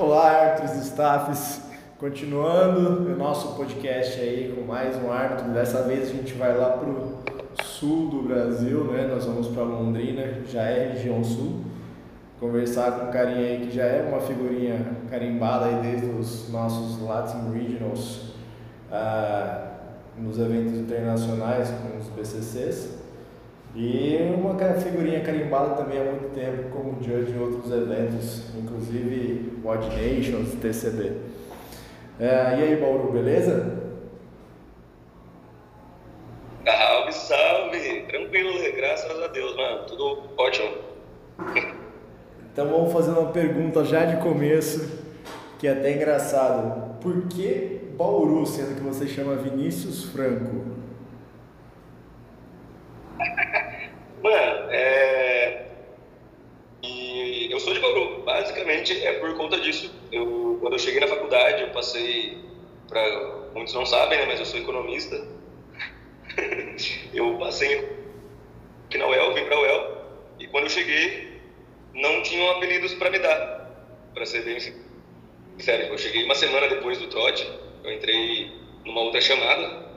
Olá, árbitros e staffs. Continuando o nosso podcast aí com mais um árbitro. Dessa vez a gente vai lá pro sul do Brasil, né? Nós vamos para Londrina, já é região sul. Conversar com um carinha aí que já é uma figurinha carimbada aí desde os nossos Latin Regionals ah, nos eventos internacionais com os BCCs. E uma figurinha carimbada também há muito tempo como judge em outros eventos, inclusive Mod Nations, TCD. É, e aí, Bauru, beleza? Salve, salve! Tranquilo, graças a Deus, mano. Tudo ótimo. Então vamos fazer uma pergunta já de começo, que é até engraçado. Por que Bauru, sendo que você chama Vinícius Franco? Mano, é. E eu sou de Bauru, basicamente é por conta disso. Eu, quando eu cheguei na faculdade, eu passei, para muitos não sabem, né, mas eu sou economista. eu passei aqui na UEL, vim para UEL, e quando eu cheguei, não tinham apelidos para me dar, para ser bem sincero. Eu cheguei uma semana depois do trote, eu entrei numa outra chamada,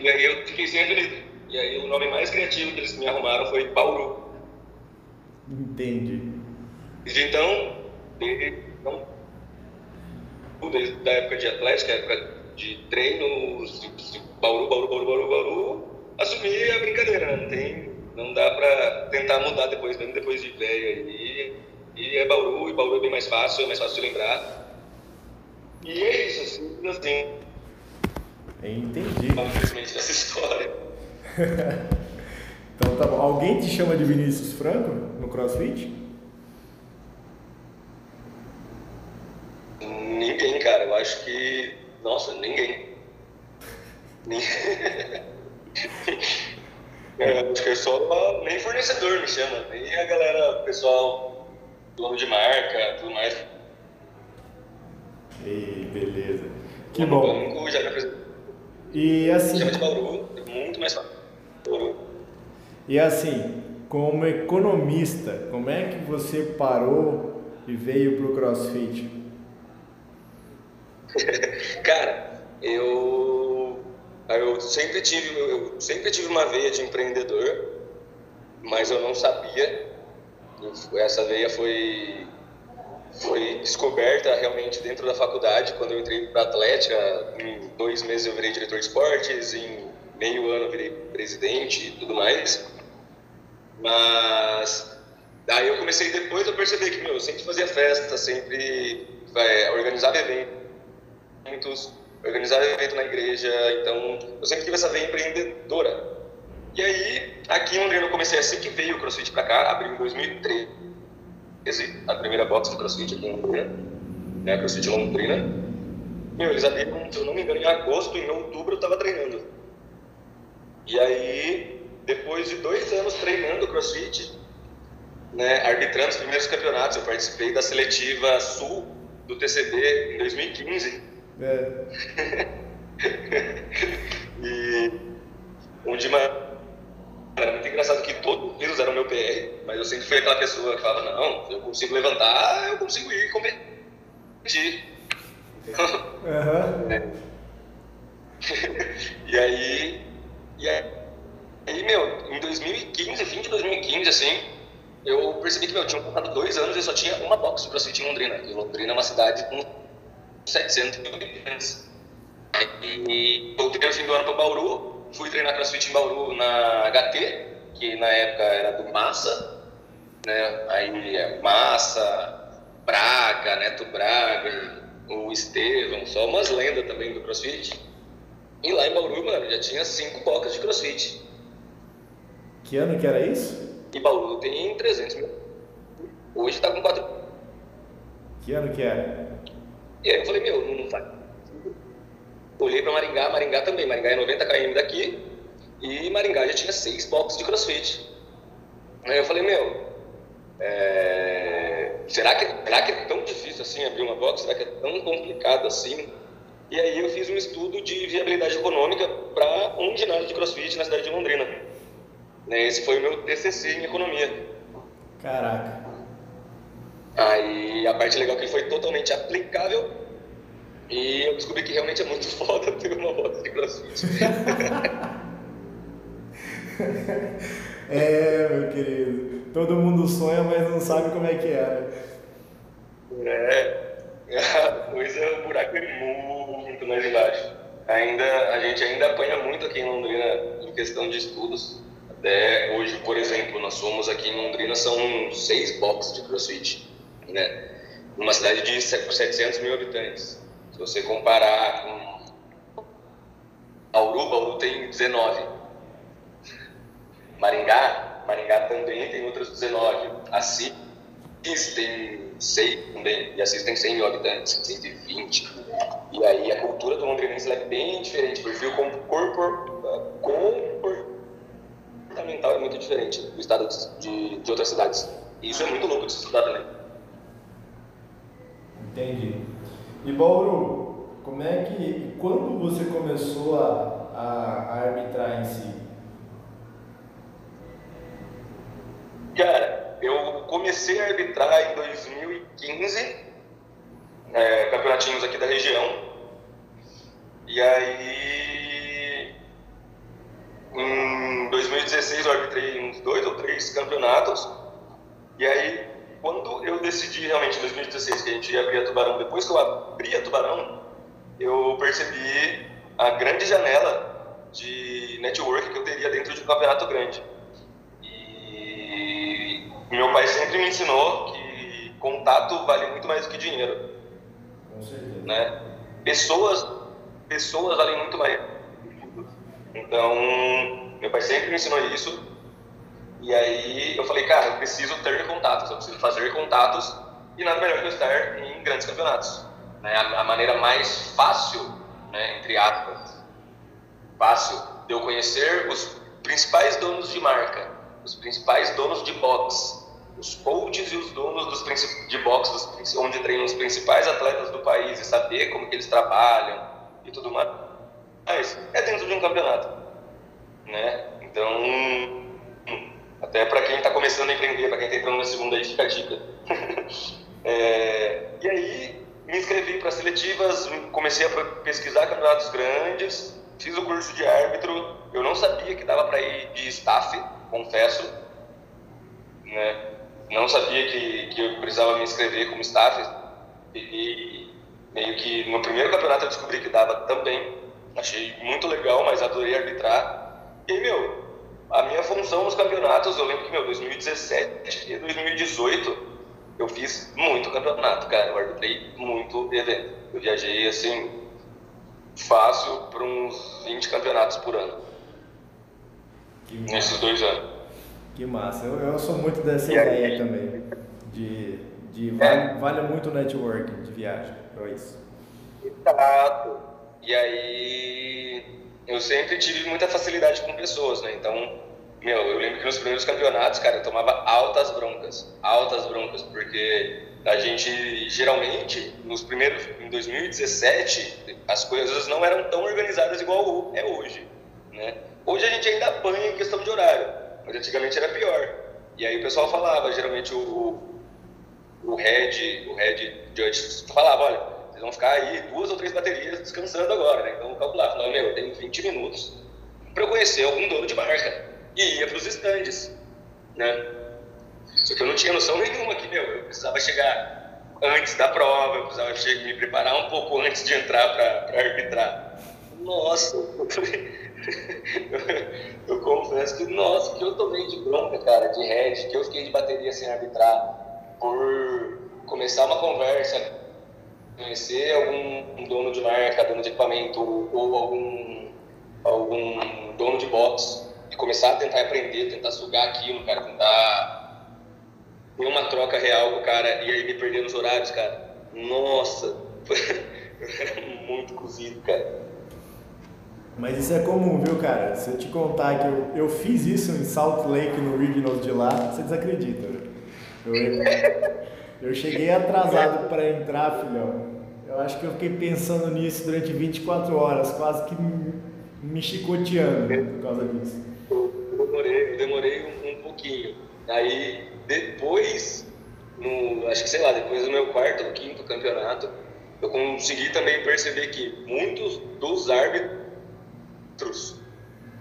e aí eu fiquei sem apelido. E aí o nome mais criativo que eles me arrumaram foi Bauru. Entendi. Desde então, desde, então, desde a época de atlética, época de treino, Bauru, Bauru, Bauru, Bauru, Bauru, assumi a brincadeira, né? Não tem, não dá pra tentar mudar depois, mesmo depois de velho. E, e é Bauru, e Bauru é bem mais fácil, é mais fácil de lembrar. E é isso, assim, assim. Entendi. Infelizmente, dessa história. então tá bom. Alguém te chama de Vinícius Franco no CrossFit? Ninguém, cara. Eu acho que. Nossa, ninguém. é, acho que é só. Nem fornecedor me chama. Nem a galera, pessoal, dono de marca, tudo mais. Ei, beleza. Que bom. Banco, já e assim. Chama de Bauru, é muito mais fácil. E assim, como economista, como é que você parou e veio pro CrossFit? Cara, eu eu sempre tive eu sempre tive uma veia de empreendedor, mas eu não sabia. Essa veia foi foi descoberta realmente dentro da faculdade quando eu entrei para Atlética. Em dois meses eu virei diretor de esportes, em meio ano virei presidente e tudo mais. Mas daí eu comecei depois a perceber que meu, eu sempre fazia festa, sempre é, organizava eventos, organizava evento na igreja, então eu sempre tive essa veia empreendedora. E aí, aqui em Londrina eu comecei assim que veio o CrossFit pra cá, abriu em 2013, a primeira box do CrossFit aqui em Londrina, né, CrossFit Londrina. Meu, eles abriram, se eu não me engano, em agosto, em outubro eu tava treinando. E aí, depois de dois anos treinando crossfit, né, arbitrando os primeiros campeonatos, eu participei da seletiva Sul do TCB em 2015. É. e onde uma, era muito engraçado que todos eles eram meu PR, mas eu sempre fui aquela pessoa que falava, não, eu consigo levantar, eu consigo ir competir. Uhum. E aí e aí, meu, em 2015, fim de 2015, assim, eu percebi que, meu, tinha passado dois anos e só tinha uma box de crossfit em Londrina. E Londrina é uma cidade com 700 mil habitantes. E voltei no fim do ano para Bauru, fui treinar crossfit em Bauru na HT, que na época era do Massa, né? Aí é Massa, Braga, Neto Braga, o Estevam, só umas lendas também do crossfit. E lá em Bauru, mano, já tinha cinco bocas de crossfit. Que ano que era isso? E Bauru tem 300 mil. Hoje tá com 4. Que ano que era? E aí eu falei, meu, não faz. Olhei pra Maringá, Maringá também. Maringá é 90 km daqui. E Maringá já tinha seis boxes de crossfit. Aí eu falei, meu, é... será, que, será que é tão difícil assim abrir uma box? Será que é tão complicado assim? E aí eu fiz um estudo de viabilidade econômica para um ginásio de crossfit na cidade de Londrina. Né, esse foi o meu TCC em economia. Caraca. Aí a parte legal é que foi totalmente aplicável e eu descobri que realmente é muito foda ter uma moto de crossfit. é, meu querido. Todo mundo sonha, mas não sabe como é que é. Né? É, a coisa, o buraco é muito mais embaixo. Ainda, a gente ainda apanha muito aqui em Londrina em questão de estudos. Até hoje, por exemplo, nós somos aqui em Londrina, são seis boxes de crossfit, né? Numa cidade de 700 mil habitantes. Se você comparar com Auru, Bauru tem 19. Maringá, Maringá também tem outras 19. Assis tem 6 também, e Assis tem 100 mil habitantes, 120. E aí a cultura do londrinense é bem diferente, o perfil comportamental é muito diferente do estado de, de outras cidades. E isso é muito louco de se estudar também. Entendi. E Bauru, como é que, quando você começou a, a, a arbitrar em si? Cara, eu comecei a arbitrar em 2015, é, campeonatinhos aqui da região. E aí, em 2016 eu arbitrei uns dois ou três campeonatos. E aí, quando eu decidi realmente em 2016 que a gente ia abrir a Tubarão, depois que eu abri a Tubarão, eu percebi a grande janela de network que eu teria dentro de um campeonato grande. Meu pai sempre me ensinou que contato vale muito mais do que dinheiro. Né? Pessoas, pessoas valem muito mais. Então, meu pai sempre me ensinou isso. E aí eu falei, cara, eu preciso ter contatos, eu preciso fazer contatos e nada melhor que eu estar em grandes campeonatos. Né? A, a maneira mais fácil, né, entre aspas, fácil de eu conhecer os principais donos de marca, os principais donos de box, os coaches e os donos dos de boxe, onde treinam os principais atletas do país e saber como que eles trabalham e tudo mais, mas é dentro de um campeonato, né? Então, até para quem está começando a empreender, para quem está entrando na segunda aí, fica a dica. é, e aí, me inscrevi para seletivas, comecei a pesquisar campeonatos grandes, fiz o curso de árbitro, eu não sabia que dava para ir de staff, confesso, né? Não sabia que, que eu precisava me inscrever como staff e meio que no primeiro campeonato eu descobri que dava também. Achei muito legal, mas adorei arbitrar. E, meu, a minha função nos campeonatos, eu lembro que, meu, 2017 e 2018 eu fiz muito campeonato, cara. Eu arbitrei muito evento. Eu viajei, assim, fácil para uns 20 campeonatos por ano. Nesses dois anos. Que massa. Eu, eu sou muito dessa ideia também. De, de vale, vale muito o networking de viagem para isso. Exato. E aí eu sempre tive muita facilidade com pessoas, né? Então, meu, eu lembro que nos primeiros campeonatos, cara, eu tomava altas broncas, altas broncas, porque a gente geralmente nos primeiros em 2017 as coisas não eram tão organizadas igual é hoje, né? Hoje a gente ainda apanha em questão de horário. Mas antigamente era pior. E aí o pessoal falava, geralmente o, o head, o head judge falava, olha, vocês vão ficar aí duas ou três baterias descansando agora, né? Então calcular, falava, meu, eu tenho 20 minutos para eu conhecer algum dono de marca. E ia para os estandes, né? Só que eu não tinha noção nenhuma que, meu, eu precisava chegar antes da prova, eu precisava me preparar um pouco antes de entrar para arbitrar. Nossa, eu confesso que, nossa, que eu tomei de bronca, cara, de head, que eu fiquei de bateria sem arbitrar, por começar uma conversa, conhecer algum dono de marca, dono de equipamento, ou algum, algum dono de box, e começar a tentar aprender, tentar sugar aquilo, cara, tentar ter uma troca real com o cara, e aí me perder nos horários, cara. Nossa, foi muito cozido, cara. Mas isso é comum, viu, cara? Se eu te contar que eu, eu fiz isso em Salt Lake, no Regionals de lá, você desacredita. Eu, eu cheguei atrasado para entrar, filhão. Eu acho que eu fiquei pensando nisso durante 24 horas, quase que me chicoteando por causa disso. Eu demorei, eu demorei um, um pouquinho. Aí, depois no, acho que sei lá, depois do meu quarto ou quinto campeonato, eu consegui também perceber que muitos dos árbitros,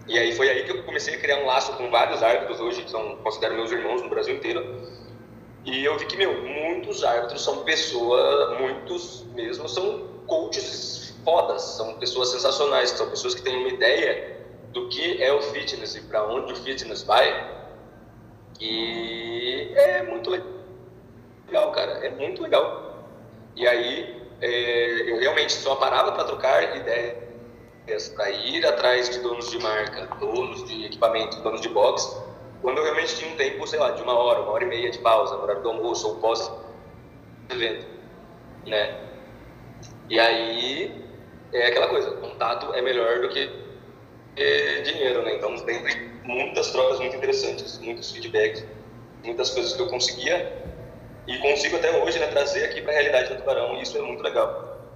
e aí foi aí que eu comecei a criar um laço com vários árbitros hoje, que são, considero meus irmãos no Brasil inteiro, e eu vi que, meu, muitos árbitros são pessoas, muitos mesmo, são coaches fodas, são pessoas sensacionais, são pessoas que têm uma ideia do que é o fitness e para onde o fitness vai. E é muito legal, cara, é muito legal. E aí é, eu realmente só parava para trocar ideias, para ir atrás de donos de marca, donos de equipamento, donos de box, quando eu realmente tinha um tempo, sei lá, de uma hora, uma hora e meia de pausa, no horário do almoço ou pós-evento, né? E aí é aquela coisa, contato é melhor do que é, dinheiro, né? Então sempre muitas trocas muito interessantes, muitos feedbacks, muitas coisas que eu conseguia e consigo até hoje né, trazer aqui para a realidade do Tubarão e isso é muito legal.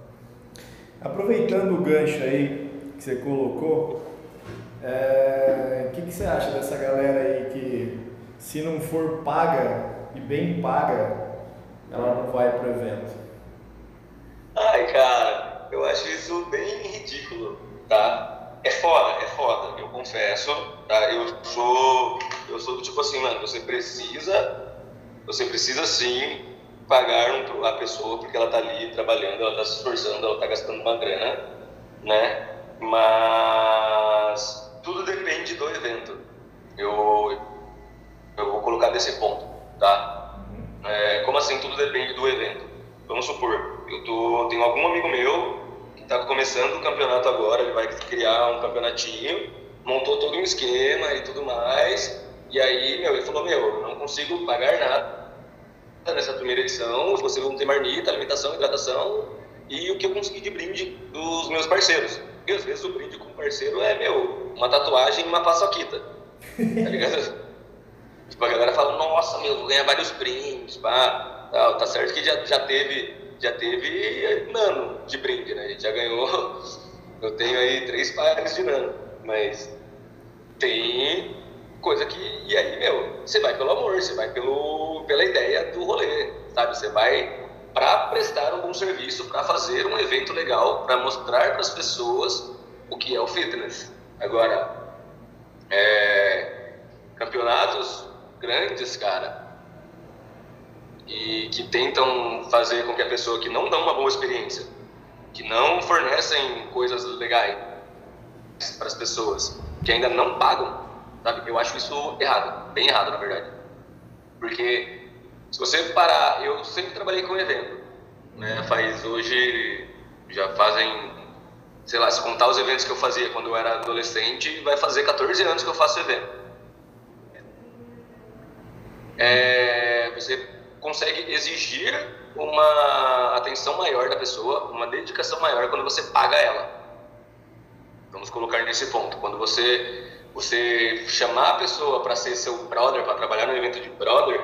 Aproveitando o gancho aí você colocou, é, o que, que você acha dessa galera aí que se não for paga e bem paga, ela não vai para evento? Ai, cara, eu acho isso bem ridículo, tá? É foda, é foda, eu confesso, tá? Eu sou, eu sou do tipo assim, mano, você precisa, você precisa sim pagar a pessoa porque ela tá ali trabalhando, ela tá se esforçando, ela tá gastando uma grana, né? Mas tudo depende do evento. Eu, eu vou colocar desse ponto, tá? É, como assim tudo depende do evento? Vamos supor, eu tô, tenho algum amigo meu está começando o campeonato agora, ele vai criar um campeonatinho, montou todo um esquema e tudo mais. E aí, meu, ele falou: Meu, eu não consigo pagar nada nessa primeira edição, você não tem marmita, alimentação, hidratação e o que eu consegui de brinde dos meus parceiros. E às vezes o brinde com o parceiro é, meu, uma tatuagem e uma paçoquita. Tá ligado? tipo, a galera fala: Nossa, meu, vou ganhar vários brindes, pá. Tá, tá certo que já, já teve já teve nano de brinde, né? A gente já ganhou. Eu tenho aí três pares de nano, mas tem coisa que. E aí, meu, você vai pelo amor, você vai pelo, pela ideia do rolê, sabe? Você vai para prestar um bom serviço, para fazer um evento legal, para mostrar para as pessoas o que é o fitness. Agora, é, campeonatos grandes, cara, e que tentam fazer com que a pessoa que não dá uma boa experiência, que não fornecem coisas legais para as pessoas, que ainda não pagam, sabe? Eu acho isso errado, bem errado na verdade. Porque se você parar, eu sempre trabalhei com evento, né? Faz hoje já fazem, sei lá, se contar os eventos que eu fazia quando eu era adolescente, vai fazer 14 anos que eu faço evento. É, você consegue exigir uma atenção maior da pessoa, uma dedicação maior quando você paga ela. Vamos colocar nesse ponto. Quando você você chamar a pessoa para ser seu brother, para trabalhar no evento de brother,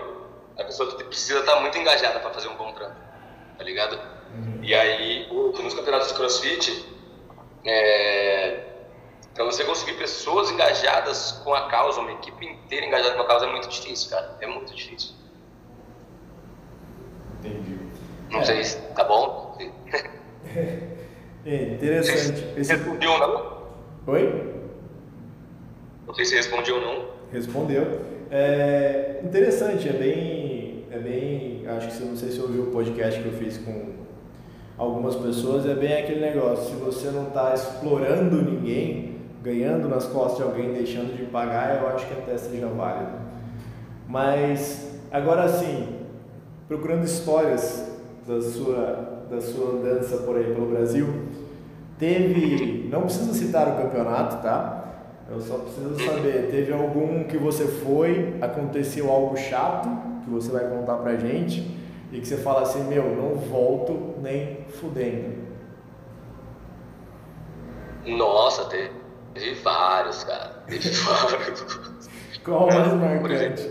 a pessoa precisa estar tá muito engajada para fazer um bom trampo, tá ligado? Uhum. E aí, nos campeonatos de CrossFit, é, para você conseguir pessoas engajadas com a causa, uma equipe inteira engajada com a causa é muito difícil, cara. É muito difícil. Entendi. Não é. sei se tá bom. é interessante. Esse... Respondeu ou não? Oi? Não sei se respondeu ou não. Respondeu. É interessante, é bem, é bem, acho que você não sei se ouviu o podcast que eu fiz com algumas pessoas, é bem aquele negócio, se você não está explorando ninguém, ganhando nas costas de alguém, deixando de pagar, eu acho que até seja válido. Mas agora sim, procurando histórias da sua, da sua andança por aí pelo Brasil. Teve, não precisa citar o campeonato, tá? Eu só preciso saber, teve algum que você foi, aconteceu algo chato, que você vai contar pra gente, e que você fala assim, meu, não volto nem fudendo. Nossa, teve, vários, cara. Teve vários. Qual mais marcante?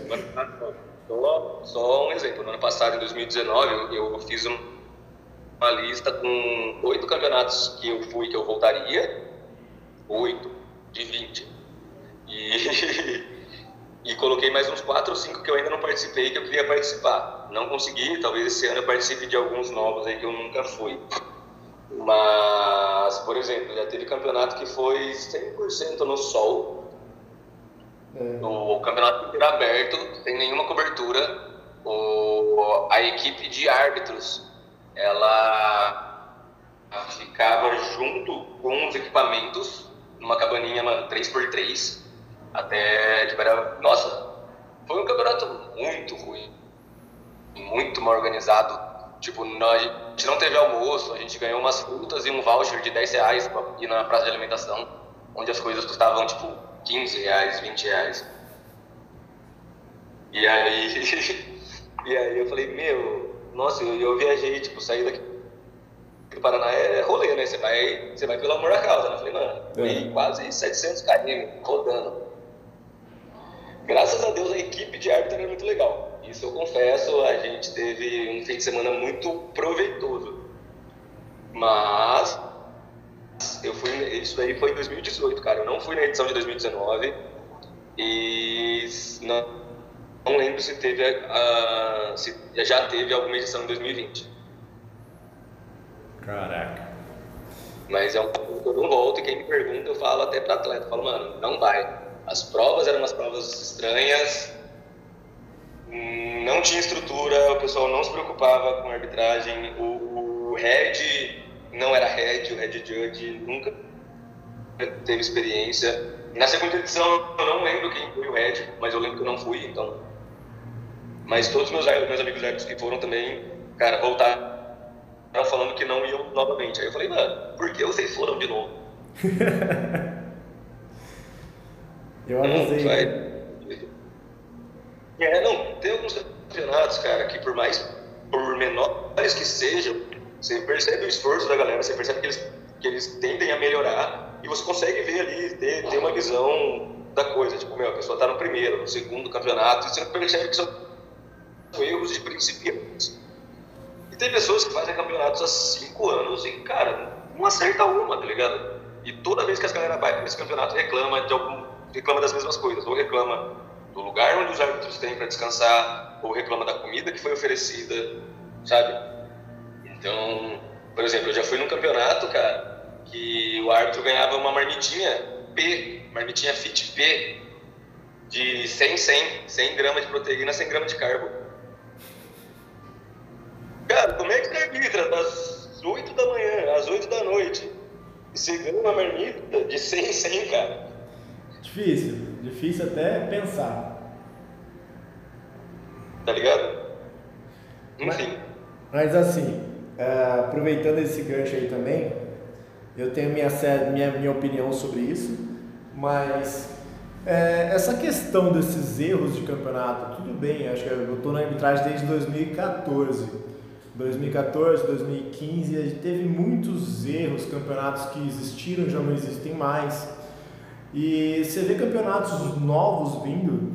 Só, só um exemplo, no ano passado, em 2019, eu, eu fiz uma lista com oito campeonatos que eu fui que eu voltaria, oito de 20. E, e coloquei mais uns quatro ou cinco que eu ainda não participei que eu queria participar. não consegui, talvez esse ano eu participe de alguns novos aí que eu nunca fui. Mas, por exemplo, já teve campeonato que foi 100% no sol. É. O campeonato inteiro aberto, sem nenhuma cobertura. O, a equipe de árbitros, ela ficava junto com os equipamentos, numa cabaninha, mano, 3x3. Até, tipo, era, nossa, foi um campeonato muito ruim. Muito mal organizado Tipo, nós, a gente não teve almoço, a gente ganhou umas frutas e um voucher de 10 reais pra ir na praça de alimentação, onde as coisas custavam, tipo, 15 reais, 20 reais. E aí, e aí eu falei, meu, nossa, eu, eu viajei, tipo, saí daqui do Paraná é rolê, né? Você vai, você vai pelo amor à causa, né? Eu falei, mano, é. quase 700 km rodando. Graças a Deus a equipe de árbitro era muito legal. Isso eu confesso, a gente teve um fim de semana muito proveitoso. Mas eu fui, isso aí foi em 2018, cara. Eu não fui na edição de 2019 e não, não lembro se teve a, se já teve alguma edição em 2020. Caraca. Mas é um pouco que eu não volto e quem me pergunta eu falo até para atleta, eu falo, mano, não vai. As provas eram umas provas estranhas, não tinha estrutura, o pessoal não se preocupava com arbitragem, o, o head não era head, o head judge nunca teve experiência. Na segunda edição eu não lembro quem foi o head, mas eu lembro que eu não fui, então. Mas todos meus, meus amigos árbitros que foram também, cara, voltaram falando que não iam novamente. Aí eu falei, mano, por que vocês foram de novo? eu avisei. Hum, é, não, tem alguns campeonatos, cara, que por mais, por menores que sejam, você percebe o esforço da galera, você percebe que eles, que eles tendem a melhorar e você consegue ver ali, ter, ter uma visão da coisa. Tipo, meu, a pessoa tá no primeiro, no segundo campeonato, e você percebe que são erros de principiantes. E tem pessoas que fazem campeonatos há cinco anos e, cara, não acerta uma, tá ligado? E toda vez que as galera vai para esse campeonato reclama de algum, reclama das mesmas coisas, ou reclama do lugar onde os árbitros têm para descansar, ou reclama da comida que foi oferecida, sabe? Então, por exemplo, eu já fui num campeonato, cara, que o árbitro ganhava uma marmitinha P, marmitinha Fit P, de 100, 100, 100 gramas de proteína, 100 gramas de carbo. Cara, como é que você arbitra das 8 da manhã às 8 da noite e você ganha uma marmita de 100, 100, cara? Difícil. Difícil até pensar. Tá ligado? Enfim. Mas, mas assim, é, aproveitando esse gancho aí também, eu tenho minha, minha, minha opinião sobre isso, mas é, essa questão desses erros de campeonato, tudo bem, acho que eu estou na arbitragem desde 2014. 2014, 2015, a gente teve muitos erros, campeonatos que existiram já não existem mais. E você vê campeonatos novos vindo,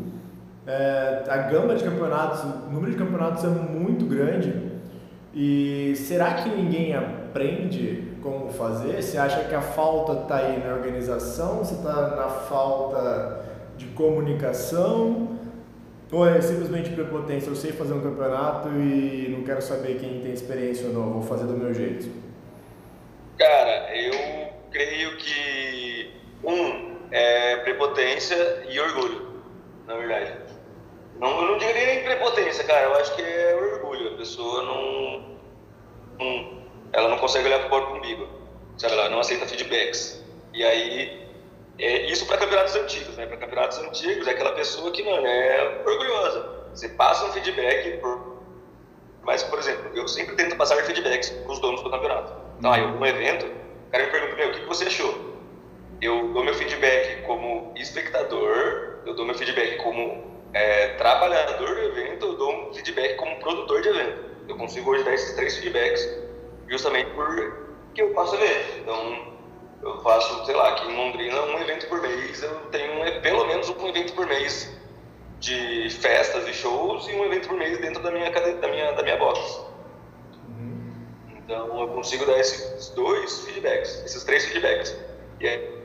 é, a gama de campeonatos, o número de campeonatos é muito grande. E será que ninguém aprende como fazer? Você acha que a falta está aí na organização? Você está na falta de comunicação? Ou é simplesmente prepotência? Eu sei fazer um campeonato e não quero saber quem tem experiência ou não, vou fazer do meu jeito. Cara, eu creio que um é prepotência e orgulho, na verdade. Não, eu não diria nem prepotência, cara. Eu acho que é orgulho. A pessoa não, não ela não consegue olhar para o próprio umbigo, sabe? Ela não aceita feedbacks. E aí, é isso para campeonatos antigos, né? Para campeonatos antigos, é aquela pessoa que, mano, é orgulhosa. Você passa um feedback por... Mas, por exemplo, eu sempre tento passar feedbacks para os donos do campeonato. Então, aí, algum evento, o cara me pergunta, meu, o que você achou? Eu dou meu feedback como espectador, eu dou meu feedback como é, trabalhador do evento, eu dou um feedback como produtor de evento. Eu consigo hoje dar esses três feedbacks justamente por que eu faço evento. Então, eu faço, sei lá, aqui em Londrina, um evento por mês, eu tenho pelo menos um evento por mês de festas e shows e um evento por mês dentro da minha, da minha, da minha box. Uhum. Então, eu consigo dar esses dois feedbacks, esses três feedbacks. E aí,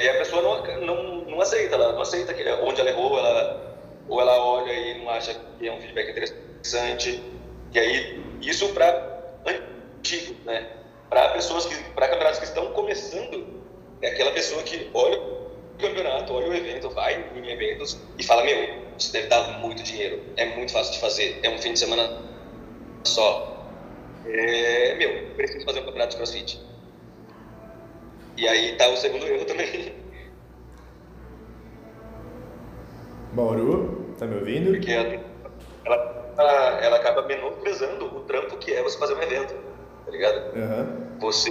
e a pessoa não, não, não aceita, ela não aceita que onde ela errou, ela, ou ela olha e não acha que é um feedback interessante. E aí, isso para antigo, né? Para pessoas que, para campeonatos que estão começando, é aquela pessoa que olha o campeonato, olha o evento, vai em eventos e fala: Meu, isso deve dar muito dinheiro, é muito fácil de fazer, é um fim de semana só. É, meu, preciso fazer um campeonato de crossfit. E aí tá o segundo erro também. Bauru, tá me ouvindo? Porque ela, ela, ela acaba menosprezando o trampo que é você fazer um evento, tá ligado? Uhum. Você.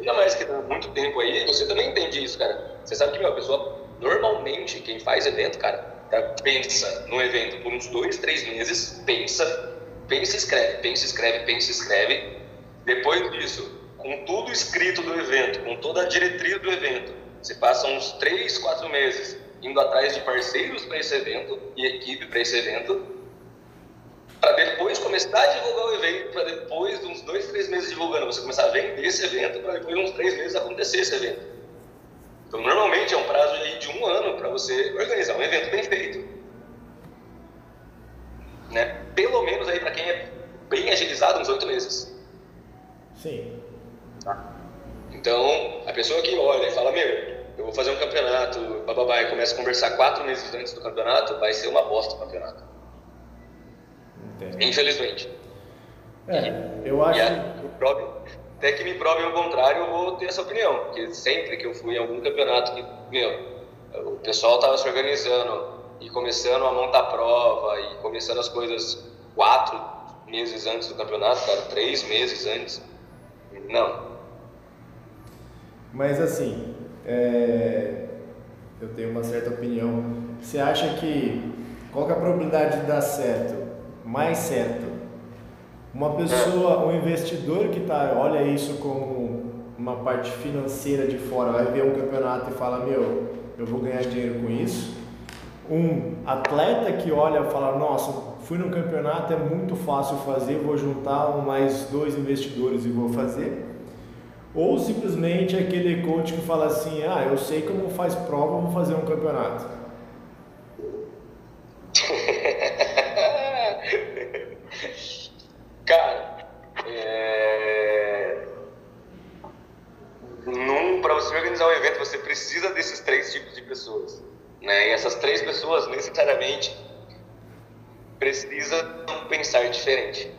Ainda mais que dá muito tempo aí, você também entende isso, cara. Você sabe que, meu, a pessoa, normalmente, quem faz evento, cara, tá, pensa no evento por uns dois, três meses, pensa, pensa e escreve, pensa e escreve, pensa e escreve. Depois disso, com tudo escrito do evento, com toda a diretriz do evento, você passa uns três, quatro meses indo atrás de parceiros para esse evento e equipe para esse evento, para depois começar a divulgar o evento, para depois de uns dois, três meses divulgando, você começar a vender esse evento, para depois de uns três meses acontecer esse evento. Então, normalmente é um prazo de um ano para você organizar um evento bem feito. Né? Pelo menos aí para quem é bem agilizado, uns oito meses. Sim. Tá? Então, a pessoa que olha e fala, meu, eu vou fazer um campeonato, bababá, e começa a conversar quatro meses antes do campeonato, vai ser uma bosta o campeonato. Entendi. Infelizmente. É, eu acho. Prove, até que me provem o contrário, eu vou ter essa opinião. Porque sempre que eu fui em algum campeonato que, meu, o pessoal estava se organizando e começando a montar prova e começando as coisas quatro meses antes do campeonato, cara, três meses antes. Não. Mas assim, é, eu tenho uma certa opinião. Você acha que qual que é a probabilidade de dar certo? Mais certo? Uma pessoa, um investidor que tá, olha isso como uma parte financeira de fora, vai ver um campeonato e fala, meu, eu vou ganhar dinheiro com isso. Um atleta que olha e fala, nossa, fui no campeonato, é muito fácil fazer, vou juntar mais dois investidores e vou fazer. Ou simplesmente aquele coach que fala assim, ah, eu sei como faz prova, vou fazer um campeonato. Cara, é... para você organizar um evento, você precisa desses três tipos de pessoas. Né? E essas três pessoas, necessariamente, precisam pensar diferente.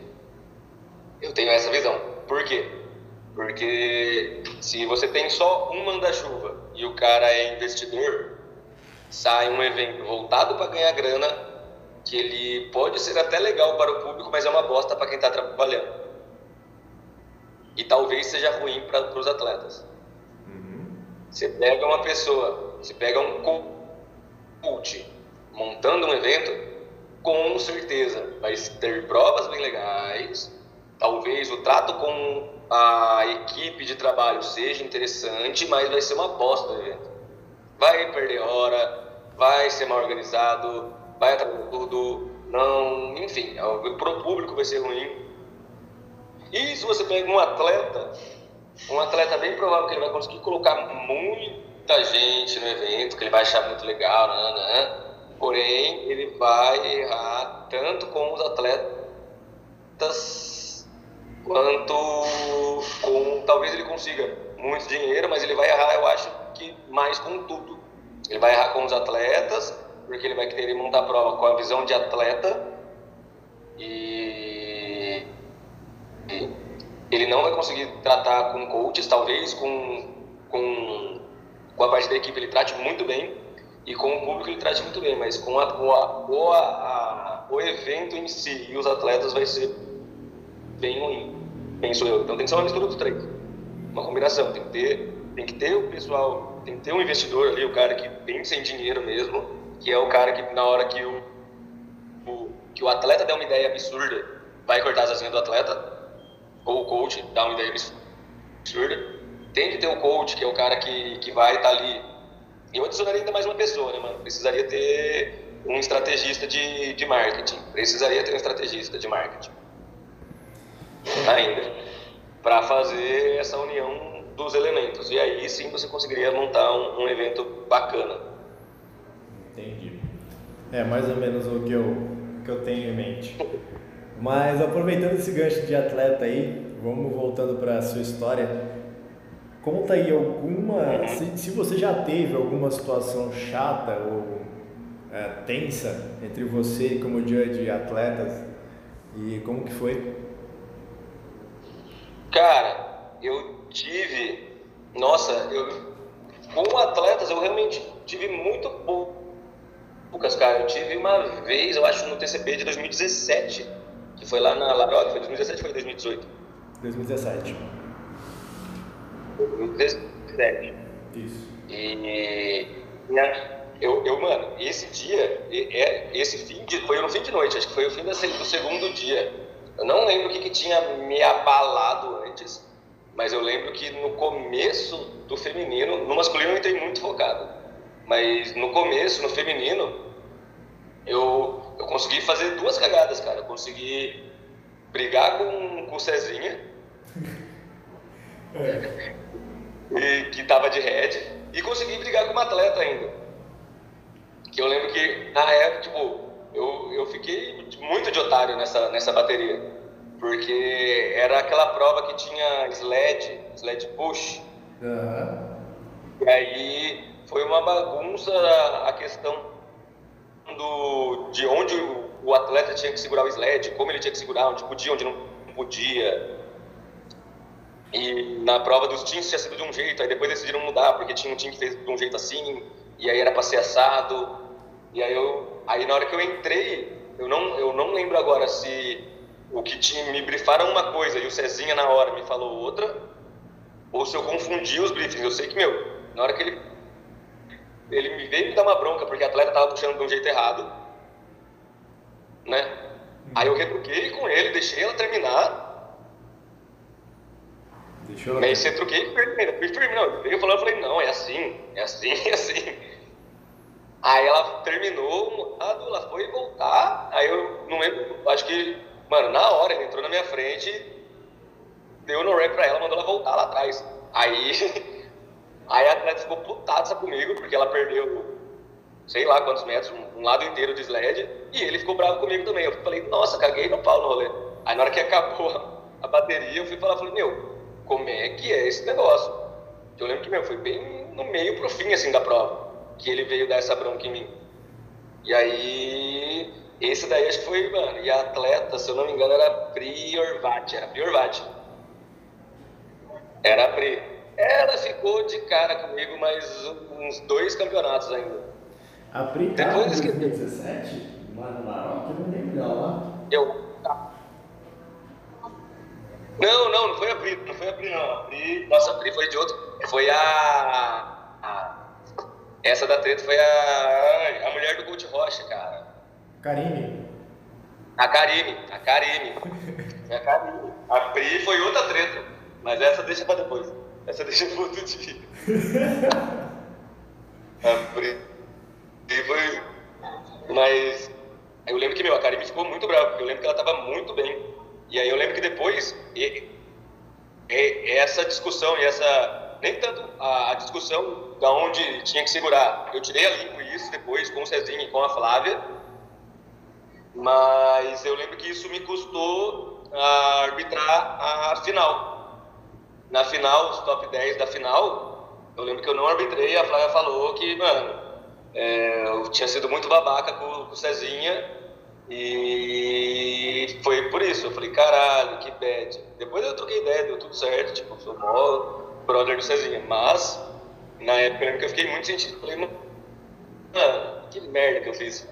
Eu tenho essa visão. Por quê? Porque se você tem só um manda-chuva e o cara é investidor, sai um evento voltado para ganhar grana, que ele pode ser até legal para o público, mas é uma bosta para quem está trabalhando. E talvez seja ruim para os atletas. Uhum. Você pega uma pessoa, você pega um coach montando um evento, com certeza vai ter provas bem legais, talvez o trato com a equipe de trabalho seja interessante, mas vai ser uma bosta o evento. Vai perder hora, vai ser mal organizado, vai atrasar tudo, não, enfim, para o público vai ser ruim. E se você pega um atleta, um atleta bem provável que ele vai conseguir colocar muita gente no evento, que ele vai achar muito legal, né, né, né. porém ele vai errar tanto com os atletas quanto com talvez ele consiga muito dinheiro, mas ele vai errar, eu acho que mais com tudo. Ele vai errar com os atletas, porque ele vai querer montar a prova com a visão de atleta e, e ele não vai conseguir tratar com coaches, talvez com, com, com a parte da equipe ele trate muito bem e com o público ele trate muito bem, mas com, a, com a, a, a, o evento em si e os atletas vai ser bem ruim, penso eu. Então tem que ser uma mistura dos três. Uma combinação. Tem que ter, tem que ter o pessoal, tem que ter um investidor ali, o cara que pensa em dinheiro mesmo, que é o cara que na hora que o, o que o atleta der uma ideia absurda, vai cortar as asinhas do atleta, ou o coach dá uma ideia absurda. Tem que ter o coach, que é o cara que, que vai estar tá ali. Eu adicionaria ainda mais uma pessoa, né, mano? Precisaria ter um estrategista de, de marketing. Precisaria ter um estrategista de marketing ainda, para fazer essa união dos elementos. E aí sim você conseguiria montar um, um, evento bacana. Entendi. É mais ou menos o que eu que eu tenho em mente. Mas aproveitando esse gancho de atleta aí, vamos voltando para a sua história. Conta aí alguma, se, se, você já teve alguma situação chata ou é, tensa entre você como judge de atletas e como que foi? Cara, eu tive, nossa, eu com atletas eu realmente tive muito poucas, cara. Eu tive uma vez, eu acho, no TCP de 2017, que foi lá na Laroque, foi 2017 ou foi 2018? 2017. 2017. Isso. E eu, eu, mano, esse dia, é, esse fim de, foi no fim de noite, acho que foi o fim do segundo dia. Eu não lembro o que, que tinha me abalado mas eu lembro que no começo do feminino, no masculino eu entrei muito focado, mas no começo, no feminino, eu, eu consegui fazer duas cagadas, cara. Eu consegui brigar com, com o Cezinha, é. e, que tava de head, e consegui brigar com uma atleta ainda que eu lembro que na época, tipo, eu, eu fiquei muito de otário nessa, nessa bateria. Porque era aquela prova que tinha sled, sled push. Uhum. E aí foi uma bagunça a questão do, de onde o atleta tinha que segurar o sled, como ele tinha que segurar, onde podia, onde não podia. E na prova dos teams tinha sido de um jeito, aí depois decidiram mudar, porque tinha um time que fez de um jeito assim, e aí era para ser assado. E aí, eu, aí na hora que eu entrei, eu não, eu não lembro agora se o que me brifaram uma coisa e o Cezinha na hora me falou outra, ou se eu confundi os briefings. Eu sei que, meu, na hora que ele, ele me veio me dar uma bronca porque a atleta tava puxando de um jeito errado, né? Aí eu retruquei com ele, deixei ela terminar. Deixou ela. Aí você truquei e fui firme. Não, ele falou, eu falei, não, é assim, é assim, é assim. Aí ela terminou, ela foi voltar, aí eu não lembro, acho que, mano, na hora ele entrou na minha frente, deu no rap pra ela, mandou ela voltar lá atrás. Aí, aí a atleta ficou putaça comigo, porque ela perdeu, sei lá quantos metros, um lado inteiro de sled, e ele ficou bravo comigo também. Eu falei, nossa, caguei no pau no rolê. Aí na hora que acabou a bateria, eu fui falar, falei, meu, como é que é esse negócio? Eu lembro que, meu, foi bem no meio pro fim, assim, da prova que ele veio dar essa bronca em mim. E aí, esse daí acho que foi, mano, e a atleta, se eu não me engano, era Pri Orvati, era Pri Orvati. Era a Pri. Ela ficou de cara comigo mais uns dois campeonatos ainda. A Pri tá Depois em 2017? Lá no Marrocos? Eu não lembro dela lá. Eu. Não, não, não foi a Pri, não foi a Pri, não. A Pri, nossa, a Pri foi de outro. Foi a, a essa da treta foi a, a mulher do Gold Rocha, cara. Karine. A Karine, a Karine. É a Karine. A Pri foi outra treta, mas essa deixa pra depois. Essa deixa pro outro dia. a Pri foi. Mas eu lembro que, meu, a Karine ficou muito brava, porque eu lembro que ela tava muito bem. E aí eu lembro que depois, e, e, essa discussão e essa nem tanto a, a, discussão da onde tinha que segurar. Eu tirei a limpo isso depois com o Cezinho e com a Flávia, mas eu lembro que isso me custou a arbitrar a final. Na final, os top 10 da final, eu lembro que eu não arbitrei, a Flávia falou que, mano, é, eu tinha sido muito babaca com, com o Cezinha e foi por isso. Eu falei, caralho, que bad. Depois eu troquei ideia, deu tudo certo, tipo, sou mó brother do Cezinha. Mas, na época eu fiquei muito sentido. Falei, mano, que merda que eu fiz.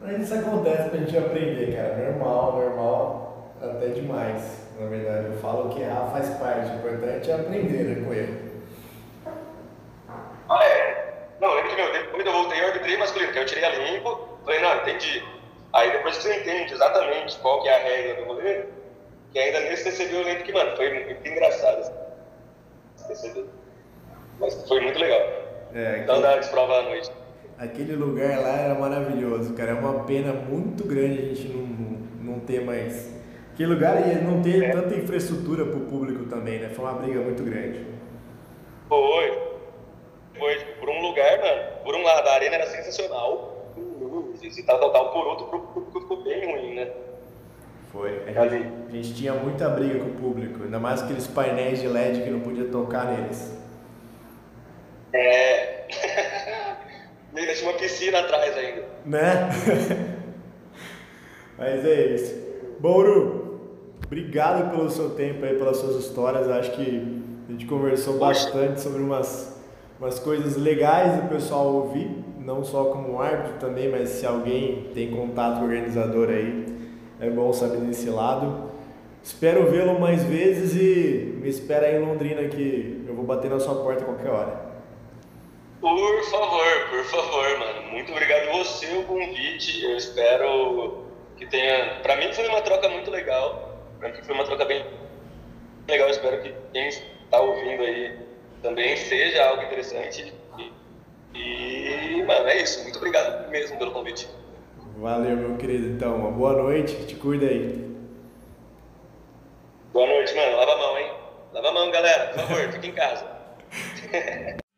Mas isso acontece pra gente aprender, cara. Normal, normal, até demais. Na verdade, eu falo que errar faz parte. O importante é aprender né, com ele. Ah, é? Não, lembro que meu, depois eu voltei, eu arbitrei masculino, que eu tirei a limpo. Falei, não, entendi. Aí depois que você entende exatamente qual que é a regra do rolê, que ainda nesse TCB eu lembro que, mano, foi muito engraçado esse TCB. Mas foi muito legal. É, então dá prova à noite. Aquele lugar lá era maravilhoso, cara. É uma pena muito grande a gente não, não ter mais. Aquele lugar ia não ter é. tanta infraestrutura para o público também, né? Foi uma briga muito grande. Foi. Foi, por um lugar, mano. Por um lado, a arena era sensacional. e tal, tal, tal. Por outro, o público ficou bem ruim, né? Foi. A gente, a gente tinha muita briga com o público, ainda mais aqueles painéis de LED que não podia tocar neles. É. Tinha uma piscina atrás ainda. Né? Mas é isso. Bouro, obrigado pelo seu tempo aí, pelas suas histórias. Acho que a gente conversou bastante sobre umas, umas coisas legais do pessoal ouvir, não só como árbitro também, mas se alguém tem contato com o organizador aí, é bom saber desse lado. Espero vê-lo mais vezes e me espera aí em Londrina que eu vou bater na sua porta a qualquer hora. Por favor, por favor, mano. Muito obrigado a você o convite. Eu espero que tenha. Para mim foi uma troca muito legal. Para mim foi uma troca bem legal. Eu espero que quem está ouvindo aí também seja algo interessante. E, e, mano, é isso. Muito obrigado mesmo pelo convite. Valeu, meu querido. Então, uma boa noite. Te cuida aí. Boa noite, mano. Lava a mão, hein? Lava a mão, galera. Por favor, fique em casa.